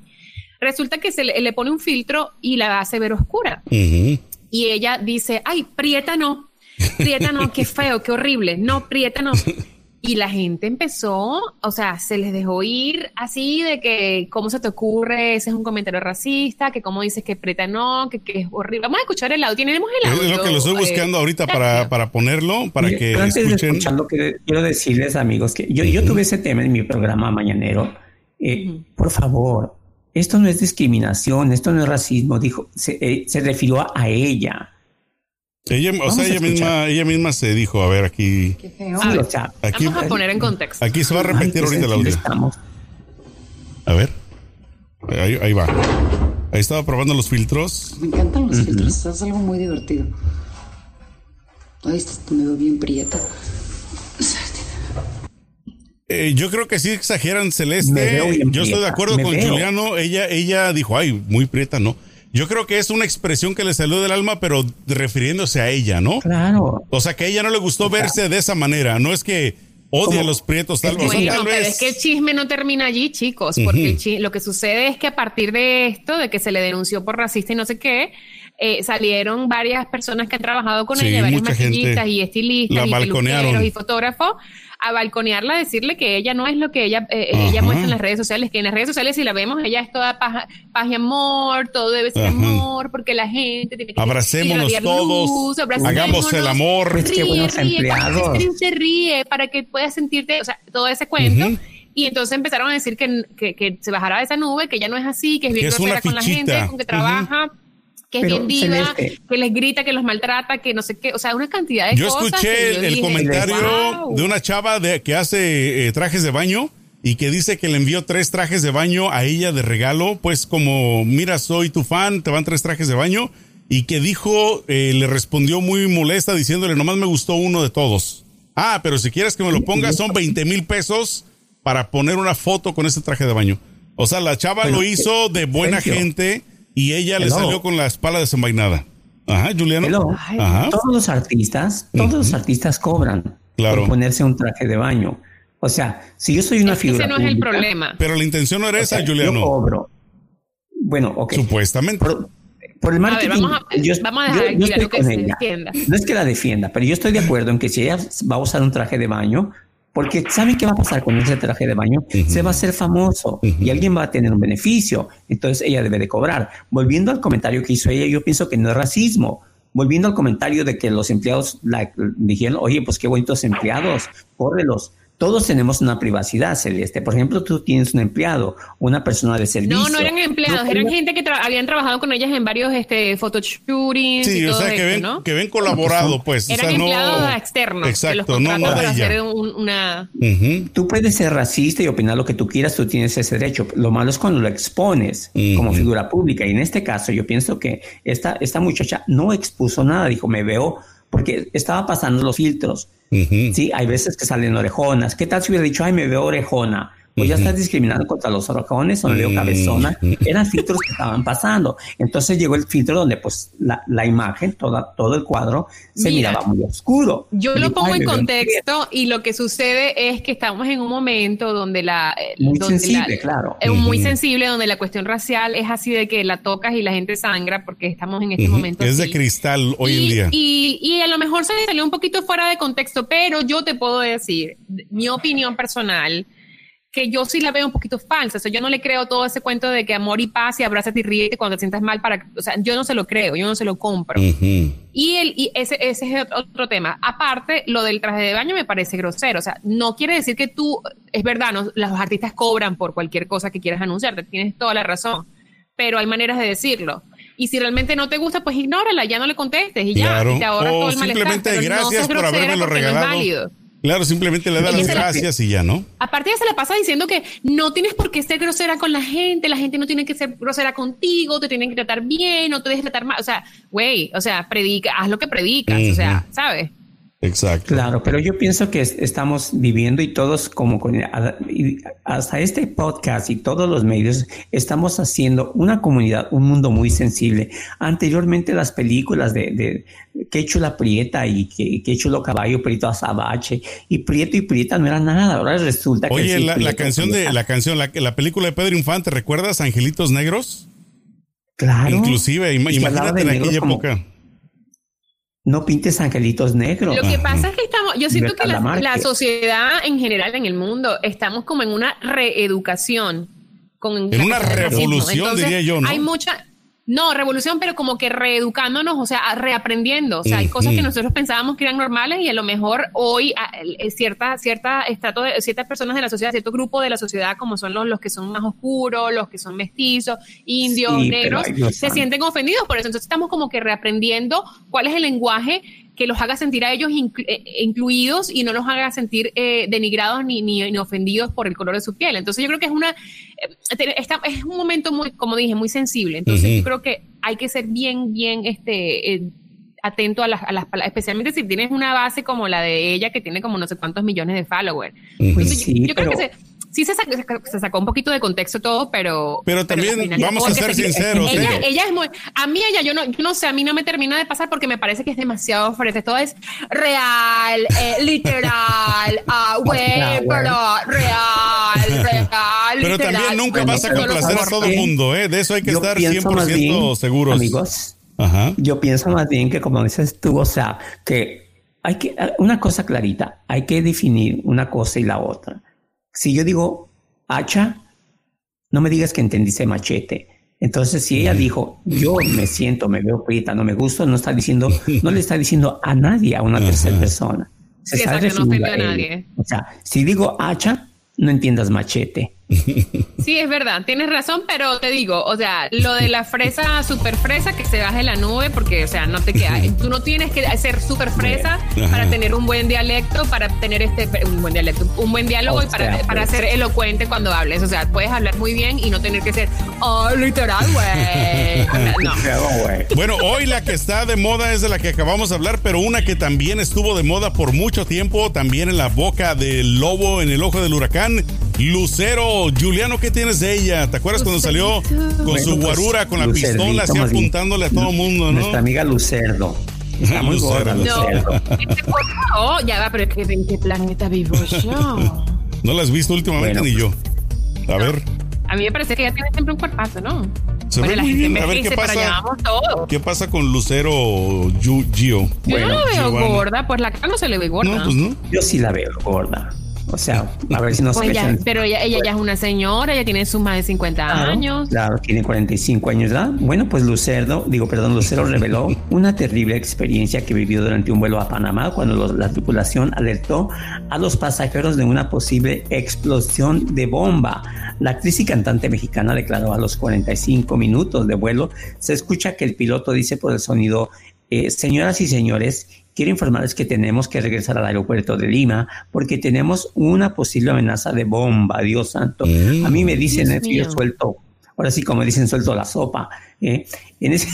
Resulta que se le, pone un filtro y la hace ver oscura. Y ella dice, ay, prieta no, prieta no, qué feo, qué horrible, no, prieta no. Y la gente empezó, o sea, se les dejó ir así de que, ¿cómo se te ocurre? Ese es un comentario racista, que cómo dices que preta no, que, es horrible. Vamos a escuchar el audio. Tenemos el audio. Es lo que lo estoy buscando eh, ahorita para, para, ponerlo, para que escuchen. que quiero decirles, amigos, que yo, yo tuve ese tema en mi programa mañanero. Eh, por favor, esto no es discriminación, esto no es racismo, dijo, se, eh, se refirió a ella. Ella, o sea, ella misma, ella misma se dijo, a ver, aquí. Qué feo. aquí, vamos a poner en contexto. Aquí se va a repetir ahorita el audio. A ver. Ahí, ahí, va. Ahí estaba probando los filtros. Me encantan los filtros, es algo muy divertido. Ay, esto me veo bien prieta. Eh, yo creo que sí exageran Celeste. Yo estoy de acuerdo con Juliano. Ella, ella dijo, ay, muy prieta, no. Yo creo que es una expresión que le salió del alma, pero refiriéndose a ella, ¿no? Claro. O sea, que a ella no le gustó verse de esa manera. No es que odie a los prietos, tal, vez. pero es que el chisme no termina allí, chicos, porque lo que sucede es que a partir de esto, de que se le denunció por racista y no sé qué, eh, salieron varias personas que han trabajado con ella, varios maquillistas y estilistas y peluqueros y fotógrafos a balconearla, a decirle que ella no es lo que ella, eh, ella muestra en las redes sociales, que en las redes sociales si la vemos, ella es toda paz, y amor, todo debe ser amor, porque la gente tiene que... Abracémonos todos, hagamos el amor. Ríe, buenos empleados. Se ríe para que puedas sentirte, o sea, todo ese cuento. Y entonces empezaron a decir que, que, que, se bajara de esa nube, que ya no es así, que es bien grosera con la gente, con que trabaja que es bien diva, que les grita, que los maltrata, que no sé qué, o sea, una cantidad de yo cosas. Escuché yo el comentario de una chava de, que hace eh, trajes de baño y que dice que le envió tres trajes de baño a ella de regalo, pues como, mira, soy tu fan, te van tres trajes de baño, y que dijo, eh, le respondió muy molesta diciéndole, nomás me gustó uno de todos. Ah, pero si quieres que me lo ponga, son 20 mil pesos para poner una foto con ese traje de baño. O sea, la chava lo hizo de buena gente y ella le salió con la espalda desenvainada. Ajá, Juliano. Todos los artistas, todos los artistas cobran por ponerse un traje de baño. O sea, si yo soy una figura. Ese no es el problema. Pero la intención no era esa, Juliano. Yo cobro. Bueno, ok. Supuestamente. Por, el marketing. vamos, a, yo, vamos a dejar que se defienda. No es que la defienda, pero yo estoy de acuerdo en que si ella va a usar un traje de baño, porque ¿saben qué va a pasar con ese traje de baño? Se va a hacer famoso y alguien va a tener un beneficio. Entonces ella debe de cobrar. Volviendo al comentario que hizo ella, yo pienso que no es racismo. Volviendo al comentario de que los empleados la, dijeron, oye, pues qué bonitos empleados, córrelos todos tenemos una privacidad, Celeste. Por ejemplo, tú tienes un empleado, una persona de servicio. No, no eran empleados, eran gente que habían trabajado con ellas en varios este, photoshootings. Sí, o sea, que, ven, que ven colaborado, pues. Eran empleados externos. Exacto, no, no para hacer una. Tú puedes ser racista y opinar lo que tú quieras, tú tienes ese derecho. Lo malo es cuando lo expones como figura pública. Y en este caso, yo pienso que esta, esta muchacha no expuso nada, dijo, me veo, porque estaba pasando los filtros Sí, hay veces que salen orejonas. ¿Qué tal si hubiera dicho, ay, me veo orejona? Pues ya estás discriminando contra los orocones o no veo cabezona. Eran filtros que estaban pasando. Entonces llegó el filtro donde pues la, la imagen, toda, todo el cuadro se miraba muy oscuro. Yo lo pongo en contexto y lo que sucede es que estamos en un momento donde la... Eh, muy sensible, claro. Es muy sensible, donde la cuestión racial es así de que la tocas y la gente sangra porque estamos en este momento. Es de cristal hoy en día. Y, y a lo mejor se salió un poquito fuera de contexto, pero yo te puedo decir, mi opinión personal, que yo sí la veo un poquito falsa. O sea, yo no le creo todo ese cuento de que amor y paz y abrázate y ríete cuando te sientas mal para, o sea, yo no se lo creo, yo no se lo compro. Y el, y ese, ese es otro tema. Aparte, lo del traje de baño me parece grosero. O sea, no quiere decir que tú, es verdad, no, los artistas cobran por cualquier cosa que quieras anunciarte, tienes toda la razón. Pero hay maneras de decirlo. Y si realmente no te gusta, pues ignórala, ya no le contestes y ya. Y te ahorras todo el simplemente gracias por haberme lo regalado. Claro, simplemente le da las gracias y ya, ¿no? Aparte ya se le pasa diciendo que no tienes por qué ser grosera con la gente, la gente no tiene que ser grosera contigo, te tienen que tratar bien, no te dejes tratar mal. O sea, güey, o sea, predica, haz lo que predicas, o sea, ¿sabes? Exacto. Claro, pero yo pienso que estamos viviendo y todos como con, hasta este podcast y todos los medios estamos haciendo una comunidad, un mundo muy sensible. Anteriormente las películas de, de Qué la Prieta y Qué, Chulo Caballo, Prieto Azabache y Prieto y Prieta no era nada. Ahora resulta que... Oye, la, canción de la canción, la, la película de Pedro Infante, ¿recuerdas Angelitos Negros? Claro. Inclusive, imagínate en aquella época no pintes angelitos negros. Lo que pasa es que estamos, yo siento que la, sociedad en general en el mundo estamos como en una reeducación. Con en una revolución, diría yo, ¿no? Hay mucha, no, revolución, pero como que reeducándonos, o sea, reaprendiendo. O sea, hay cosas que nosotros pensábamos que eran normales y a lo mejor hoy cierta, cierta estrato de ciertas personas de la sociedad, cierto grupo de la sociedad, como son los, los que son más oscuros, los que son mestizos, indios, negros, se sienten ofendidos por eso. Entonces estamos como que reaprendiendo cuál es el lenguaje que los haga sentir a ellos eh, incluidos y no los haga sentir eh, denigrados ni, ni, ofendidos por el color de su piel. Entonces yo creo que es una eh, es un momento muy, como dije, muy sensible. Entonces yo creo que hay que ser bien, bien este atento a las, a las palabras, especialmente si tienes una base como la de ella que tiene como no sé cuántos millones de followers. yo, creo que se, sí se sacó, un poquito de contexto todo, pero. Pero también vamos a ser sinceros. Ella, ella, es muy. A mí, ella, yo no, yo no sé, a mí no me termina de pasar porque me parece que es demasiado fuerte. Todo es real, eh, literal, ah, güey, pero real, real. Pero también nunca vas a complacer a todo el mundo, ¿eh? De eso hay que estar 100% seguros. Amigos, Ajá. yo pienso más bien que, como dices tú, o sea, que hay que. Una cosa clarita, hay que definir una cosa y la otra si yo digo hacha, no me digas que entendiste machete. Entonces, si ella dijo, yo me siento, me veo prieta, no me gusta, no está diciendo, no le está diciendo a nadie, a una tercera persona. Se está refiriendo a, nadie. O sea, si digo hacha, no entiendas machete. Sí, es verdad, tienes razón, pero te digo, o sea, lo de la fresa super fresa que se baje la nube, porque, o sea, no te queda, tú no tienes que ser super fresa para tener un buen dialecto, para tener este, un buen dialecto, un buen diálogo y para, para pues. ser elocuente cuando hables, o sea, puedes hablar muy bien y no tener que ser, oh, literal, güey. No. Bueno, hoy la que está de moda es de la que acabamos de hablar, pero una que también estuvo de moda por mucho tiempo, también en la boca del lobo, en el ojo del huracán, Lucero Juliano, ¿qué tienes de ella? ¿Te acuerdas cuando salió con su pues, guarura, con la pistola, así apuntándole a todo el mundo, no? Nuestra amiga Lucerdo. Está muy gorda, Lucerdo. Oh, ya va, pero ¿en qué planeta vivo yo? No la has visto últimamente ni yo. A ver. A mí me parece que ella tiene siempre un cuerpazo, ¿no? Se ve muy bien. A ver qué pasa. ¿Qué pasa con Lucero Gio? Yo no la veo gorda, pues la cara no se le ve gorda. No, pues no. Yo sí la veo gorda. O sea, a ver si nos pues Pero ella, ella ya es una señora, ella tiene sus más de 50 años. Claro, tiene 45 años ¿verdad? Bueno, pues Lucerdo, digo, perdón, Lucero reveló una terrible experiencia que vivió durante un vuelo a Panamá cuando la tripulación alertó a los pasajeros de una posible explosión de bomba. La actriz y cantante mexicana declaró a los 45 minutos de vuelo, se escucha que el piloto dice por el sonido, eh, señoras y señores, quiero informarles que tenemos que regresar al aeropuerto de Lima porque tenemos una posible amenaza de bomba, Dios santo. A mí me dicen eso yo suelto, ahora sí como dicen, suelto la sopa. ¿eh? En ese...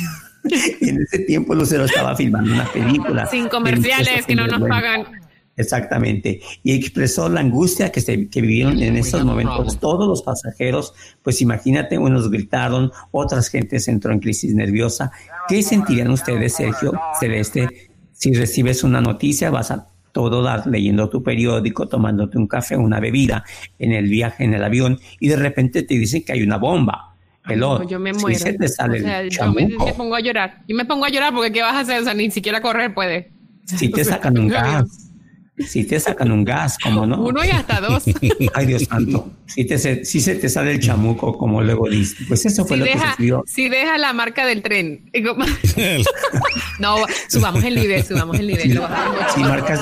en ese tiempo Lucero estaba filmando una película. Sin comerciales que no nos pagan. Exactamente. Y expresó la angustia que, se, que vivieron en esos momentos todos los pasajeros. Pues imagínate, unos gritaron, otras gentes entró en crisis nerviosa. ¿Qué sentirían ustedes, Sergio Celeste, si recibes una noticia, vas a todo dar leyendo tu periódico, tomándote un café, una bebida en el viaje en el avión y de repente te dicen que hay una bomba? Hello, yo me muero. te el yo me, pongo a llorar. Yo me pongo a llorar porque ¿qué vas a hacer? O sea, ni siquiera correr puede. Si te sacan un gas. Si te sacan un gas, como no. Uno y hasta dos. Ay, Dios santo. Si, te, si se te sale el chamuco, como luego dice. Pues eso fue lo que sucedió. Si deja la marca del tren. no, subamos el nivel, subamos el nivel. Si, marcas,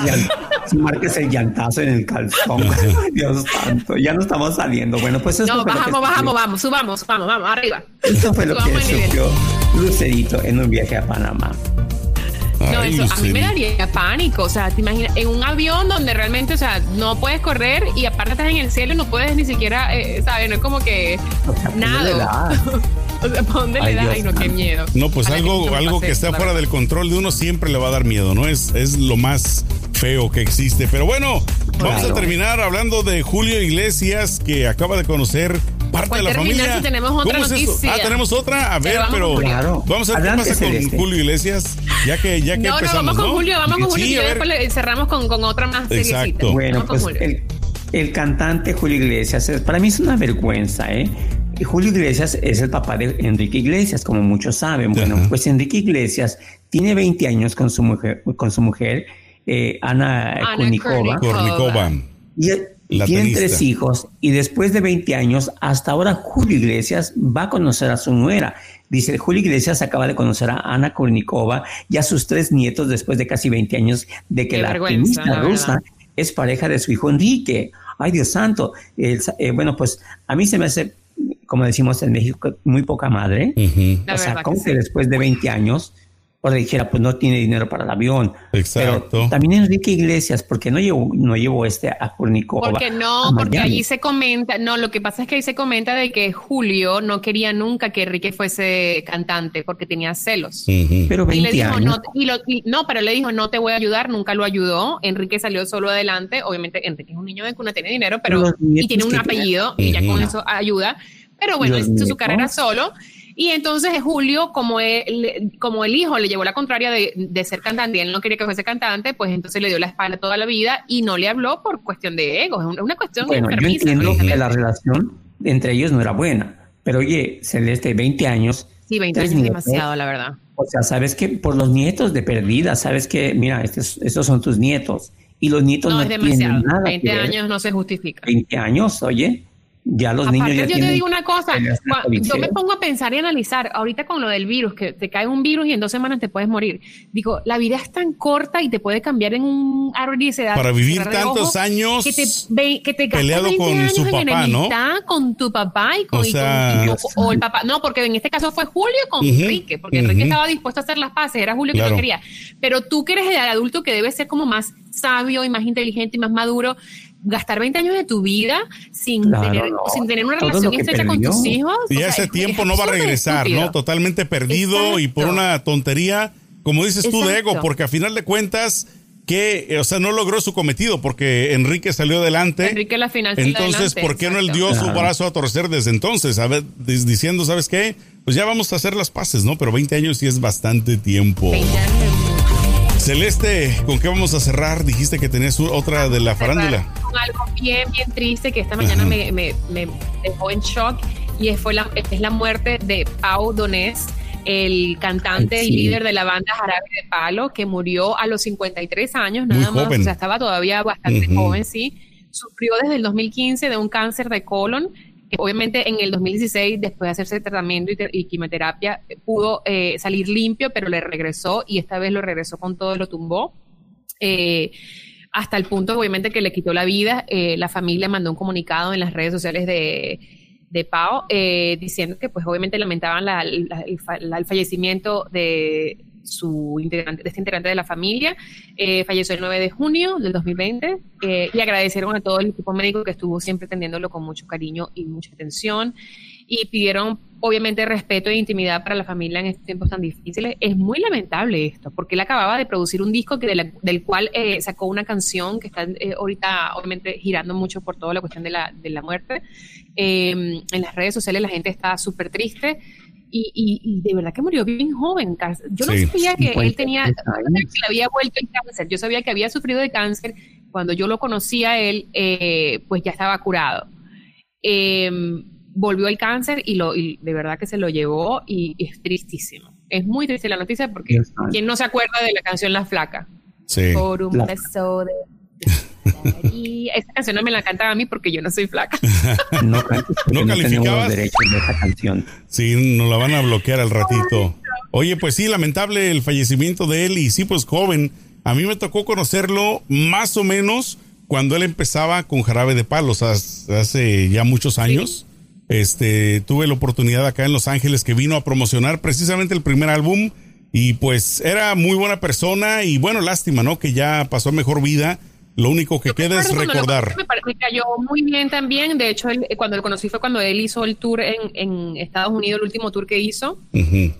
si marcas el llantazo en el calzón. Dios santo. Ya no estamos saliendo. Bueno, pues eso No, bajamos, bajamos, vamos, subamos, vamos, vamos, arriba. Eso fue lo que sufrió Lucerito en un viaje a Panamá. No, eso a mí me daría pánico. O sea, te imaginas, en un avión donde realmente, o sea, no puedes correr y aparte estás en el cielo y no puedes ni siquiera, eh, ¿sabes? No es como que nada. o sea, ¿para dónde le das? Ay, no, qué miedo. No, pues algo, que algo que está fuera del control de uno siempre le va a dar miedo, ¿no? Es, es lo más feo que existe. Pero bueno, vamos a terminar hablando de Julio Iglesias, que acaba de conocer parte de la familia. Si tenemos otra noticia. Ah, tenemos otra. A ver, pero, vamos a ver qué pasa con Julio Iglesias, ya que, ya que no, empezamos. No, vamos con Julio, vamos con Julio y después cerramos con, con otra más Exacto. Bueno, pues el, el, cantante Julio Iglesias, para mí es una vergüenza, ¿eh? Julio Iglesias es el papá de Enrique Iglesias, como muchos saben. Bueno, pues Enrique Iglesias tiene 20 años con su mujer, con su mujer eh, Ana, Ana Kornikova. Y, tienen tres hijos y después de 20 años, hasta ahora Julio Iglesias va a conocer a su nuera. Dice, Julio Iglesias acaba de conocer a Ana Kornikova y a sus tres nietos después de casi 20 años de que la artista rusa es pareja de su hijo Enrique. Ay, Dios santo. Eh, bueno, pues a mí se me hace, como decimos en México, muy poca madre. O sea, como que después de 20 años o le dijera, pues no tiene dinero para el avión. Exacto. Pero también Enrique Iglesias, porque no llevó, no llevó este a Curnicova. Porque no, porque allí se comenta, no, lo que pasa es que ahí se comenta de que Julio no quería nunca que Enrique fuese cantante porque tenía celos. Pero 20 y le dijo, años. No, no, pero le dijo, no te voy a ayudar, nunca lo ayudó. Enrique salió solo adelante. Obviamente, Enrique es un niño de cuna, tiene dinero, pero y tiene un apellido y ya con eso ayuda. Pero bueno, hizo su carrera solo y entonces Julio, como, él, como el hijo le llevó la contraria de, ser cantante y él no quería que fuese cantante, pues entonces le dio la espalda toda la vida y no le habló por cuestión de ego. Es una cuestión bueno, yo entiendo que la relación entre ellos no era buena. Pero oye, Celeste, 20 años. Sí, 20 años es demasiado, la verdad. O sea, sabes que por los nietos de perdida, sabes que, mira, estos, estos son tus nietos. Y los nietos no, no es demasiado. nada. 20 años no se justifica. 20 años, oye. Ya los niños ya yo te digo una cosa, yo me pongo a pensar y analizar, ahorita con lo del virus, que te cae un virus y en dos semanas te puedes morir. Digo, la vida es tan corta y te puede cambiar en un árbol de edad. Para vivir tantos años que te, que te peleado con su papá, ¿no? Con tu papá y con, o, el papá. No, porque en este caso fue Julio con Enrique, porque Enrique estaba dispuesto a hacer las paces, era Julio que lo quería. Pero tú que eres el adulto que debe ser como más sabio y más inteligente y más maduro, gastar 20 años de tu vida sin, tener, sin tener una relación estrecha con tus hijos. Y ese tiempo no va a regresar, ¿no? Totalmente perdido y por una tontería, como dices tú, de ego, porque a final de cuentas que, o sea, no logró su cometido porque Enrique salió adelante. Enrique la final Entonces, ¿por qué no él dio su brazo a torcer desde entonces? A ver, diciendo, ¿sabes qué? Pues ya vamos a hacer las paces, ¿no? Pero 20 años sí es bastante tiempo. 20 años Celeste, ¿con qué vamos a cerrar? Dijiste que tenías otra de la farándula. Algo bien, bien triste que esta mañana me, dejó en shock y fue la, es la muerte de Pau Donés, el cantante y líder de la banda Jarabe de Palo, que murió a los 53 años, nada más. O sea, estaba todavía bastante joven, sí. Sufrió desde el 2015 de un cáncer de colon Obviamente en el 2016, después de hacerse tratamiento y, quimioterapia, pudo eh, salir limpio, pero le regresó y esta vez lo regresó con todo, lo tumbó. Eh, hasta el punto, obviamente, que le quitó la vida. Eh, la familia mandó un comunicado en las redes sociales de, de Pau diciendo que, pues, obviamente lamentaban el fallecimiento de, su integrante, de este integrante de la familia. Eh, falleció el 9 de junio del 2020 eh, y agradecieron a todo el equipo médico que estuvo siempre atendiéndolo con mucho cariño y mucha atención. Y pidieron obviamente respeto e intimidad para la familia en estos tiempos tan difíciles. Es muy lamentable esto, porque él acababa de producir un disco que del cual eh, sacó una canción que está eh, ahorita obviamente girando mucho por toda la cuestión de la, de la muerte. Em, en las redes sociales la gente está súper triste. Y, y, de verdad que murió bien joven. Yo no sabía que él tenía, que le había vuelto el cáncer. Yo sabía que había sufrido de cáncer. Cuando yo lo conocía él, eh, pues ya estaba curado. Eh, volvió el cáncer y, lo, de verdad que se lo llevó y, es tristísimo. Es muy triste la noticia porque ¿quién no se acuerda de la canción La Flaca? Sí. Por un beso de... Y esa canción no me la cantaba a mí porque yo no soy flaca. no, no calificabas. de esa canción. Sí, nos la van a bloquear al ratito. Oye, pues sí, lamentable el fallecimiento de él y sí, pues joven. A mí me tocó conocerlo más o menos cuando él empezaba con Jarabe de Palos hace ya muchos años. Este, tuve la oportunidad acá en Los Ángeles que vino a promocionar precisamente el primer álbum y pues era muy buena persona y bueno, lástima, ¿no? Que ya pasó mejor vida lo único que queda es recordar. Me, cayó muy bien también. De hecho, eh, cuando lo conocí fue cuando él hizo el tour en, Estados Unidos, el último tour que hizo.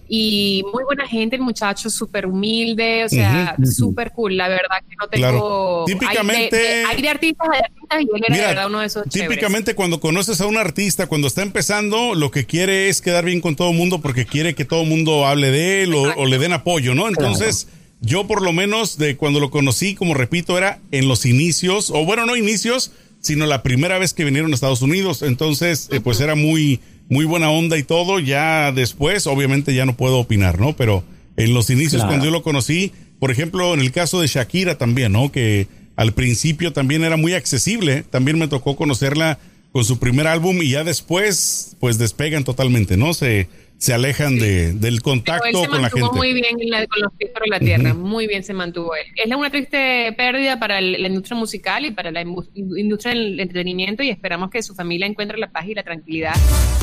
Y muy buena gente, el muchacho súper humilde, o sea, súper cool. La verdad que no tengo. Típicamente. Hay de, artistas, hay artistas, y él era de verdad uno de esos. Típicamente, cuando conoces a un artista, cuando está empezando, lo que quiere es quedar bien con todo el mundo porque quiere que todo el mundo hable de él o, le den apoyo, ¿no? Entonces. Yo por lo menos de cuando lo conocí, como repito, era en los inicios, o bueno, no inicios, sino la primera vez que vinieron a Estados Unidos. Entonces, eh, pues era muy, muy buena onda y todo. Ya después, obviamente ya no puedo opinar, ¿no? Pero en los inicios cuando yo lo conocí, por ejemplo, en el caso de Shakira también, ¿no? Que al principio también era muy accesible. También me tocó conocerla con su primer álbum y ya después, pues despegan totalmente, ¿no? Se se alejan de, del contacto con la gente. muy bien con los pies por la tierra, muy bien se mantuvo él. Es una triste pérdida para la industria musical y para la industria del entretenimiento y esperamos que su familia encuentre la paz y la tranquilidad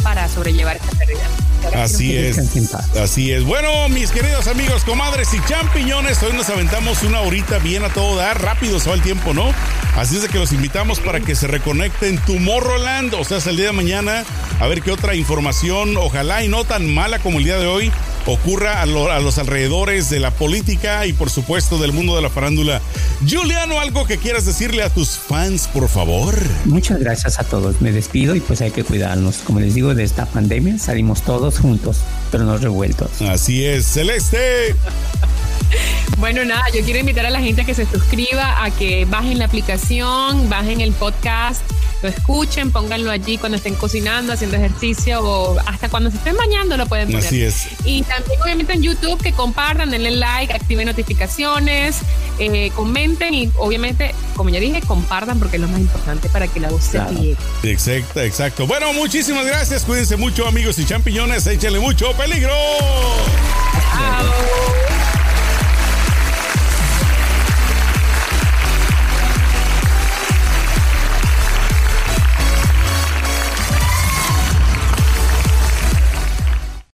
para sobrellevar esta pérdida. Así es, así es. Bueno, mis queridos amigos, comadres y champiñones, hoy nos aventamos una horita bien a todo dar, rápido se va el tiempo, ¿no? Así es de que los invitamos para que se reconecten Tomorrowland, o sea, hasta el día de mañana, a ver qué otra información, ojalá y no tan mala como el día de hoy ocurra a, los alrededores de la política y por supuesto del mundo de la farándula. Juliano, algo que quieras decirle a tus fans, por favor. Muchas gracias a todos. Me despido y pues hay que cuidarnos. Como les digo, de esta pandemia salimos todos juntos, pero no revueltos. Así es, Celeste. Bueno, nada, yo quiero invitar a la gente a que se suscriba, a que bajen la aplicación, bajen el podcast lo escuchen, pónganlo allí cuando estén cocinando, haciendo ejercicio o hasta cuando se estén bañando lo pueden poner. Así es. Y también obviamente en YouTube que compartan, denle like, activen notificaciones, eh, comenten y obviamente, como ya dije, compartan porque es lo más importante para que la voz se llegue. Exacto, exacto. Bueno, muchísimas gracias. Cuídense mucho amigos y champiñones. Échenle mucho peligro. Chao.